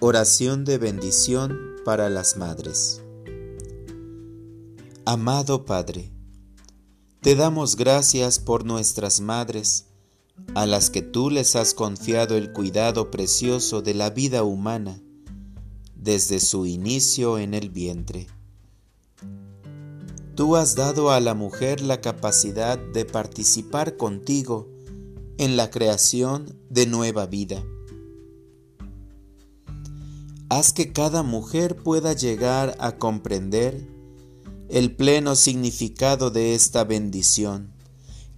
Oración de bendición para las madres. Amado Padre, te damos gracias por nuestras madres, a las que tú les has confiado el cuidado precioso de la vida humana desde su inicio en el vientre. Tú has dado a la mujer la capacidad de participar contigo en la creación de nueva vida haz que cada mujer pueda llegar a comprender el pleno significado de esta bendición,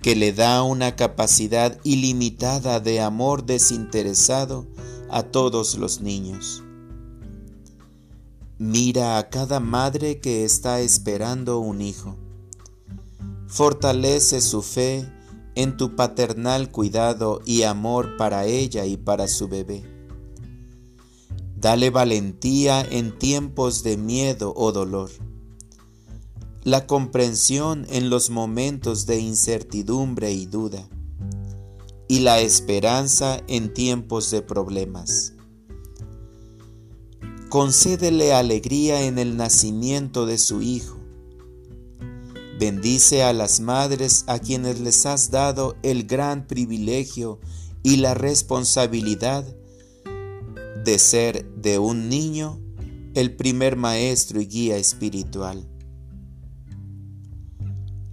que le da una capacidad ilimitada de amor desinteresado a todos los niños. Mira a cada madre que está esperando un hijo. Fortalece su fe en tu paternal cuidado y amor para ella y para su bebé Dale valentía en tiempos de miedo o dolor. La comprensión en los momentos de incertidumbre y duda. Y la esperanza en tiempos de problemas. Concédele alegría en el nacimiento de su Hijo. Bendice a las madres a quienes les has dado el gran privilegio y la responsabilidad de ser de un niño el primer maestro y guía espiritual.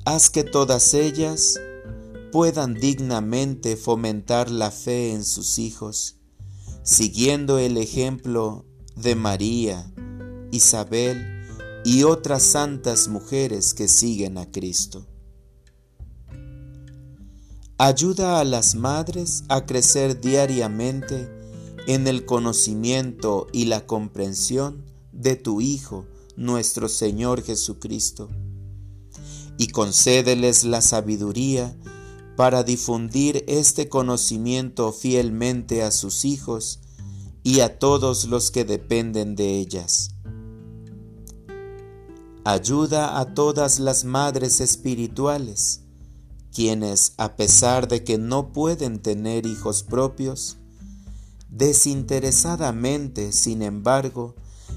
Haz que todas ellas puedan dignamente fomentar la fe en sus hijos, siguiendo el ejemplo de María, Isabel y otras santas mujeres que siguen a Cristo. Ayuda a las madres a crecer diariamente en el conocimiento y la comprensión de tu Hijo, nuestro Señor Jesucristo, y concédeles la sabiduría para difundir este conocimiento fielmente a sus hijos y a todos los que dependen de ellas. Ayuda a todas las madres espirituales, quienes, a pesar de que no pueden tener hijos propios, Desinteresadamente, sin embargo,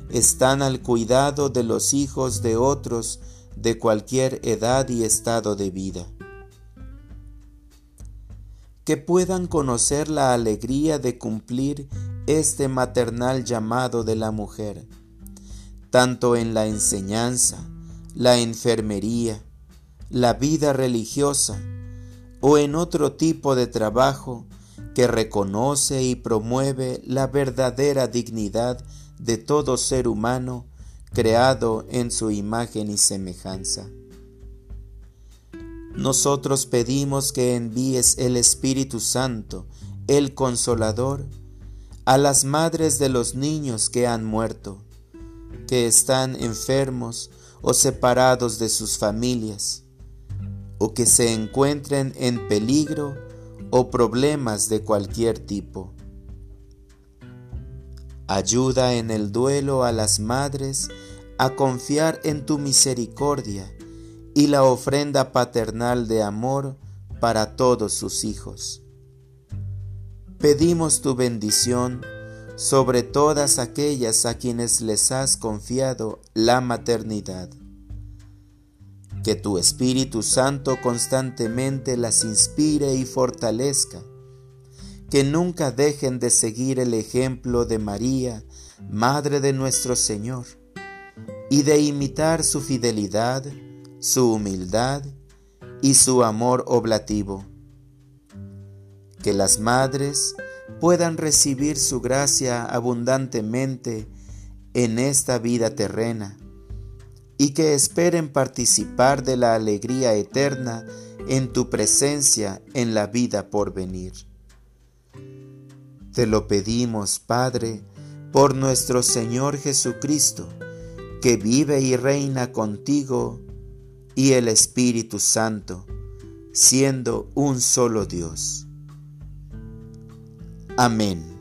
están al cuidado de los hijos de otros de cualquier edad y estado de vida. Que puedan conocer la alegría de cumplir este maternal llamado de la mujer, tanto en la enseñanza, la enfermería, la vida religiosa o en otro tipo de trabajo que reconoce y promueve la verdadera dignidad de todo ser humano creado en su imagen y semejanza. Nosotros pedimos que envíes el Espíritu Santo, el Consolador, a las madres de los niños que han muerto, que están enfermos o separados de sus familias, o que se encuentren en peligro o problemas de cualquier tipo. Ayuda en el duelo a las madres a confiar en tu misericordia y la ofrenda paternal de amor para todos sus hijos. Pedimos tu bendición sobre todas aquellas a quienes les has confiado la maternidad que tu Espíritu Santo constantemente las inspire y fortalezca, que nunca dejen de seguir el ejemplo de María, Madre de nuestro Señor, y de imitar su fidelidad, su humildad y su amor oblativo. Que las madres puedan recibir su gracia abundantemente en esta vida terrena y que esperen participar de la alegría eterna en tu presencia en la vida por venir. Te lo pedimos, Padre, por nuestro Señor Jesucristo, que vive y reina contigo y el Espíritu Santo, siendo un solo Dios. Amén.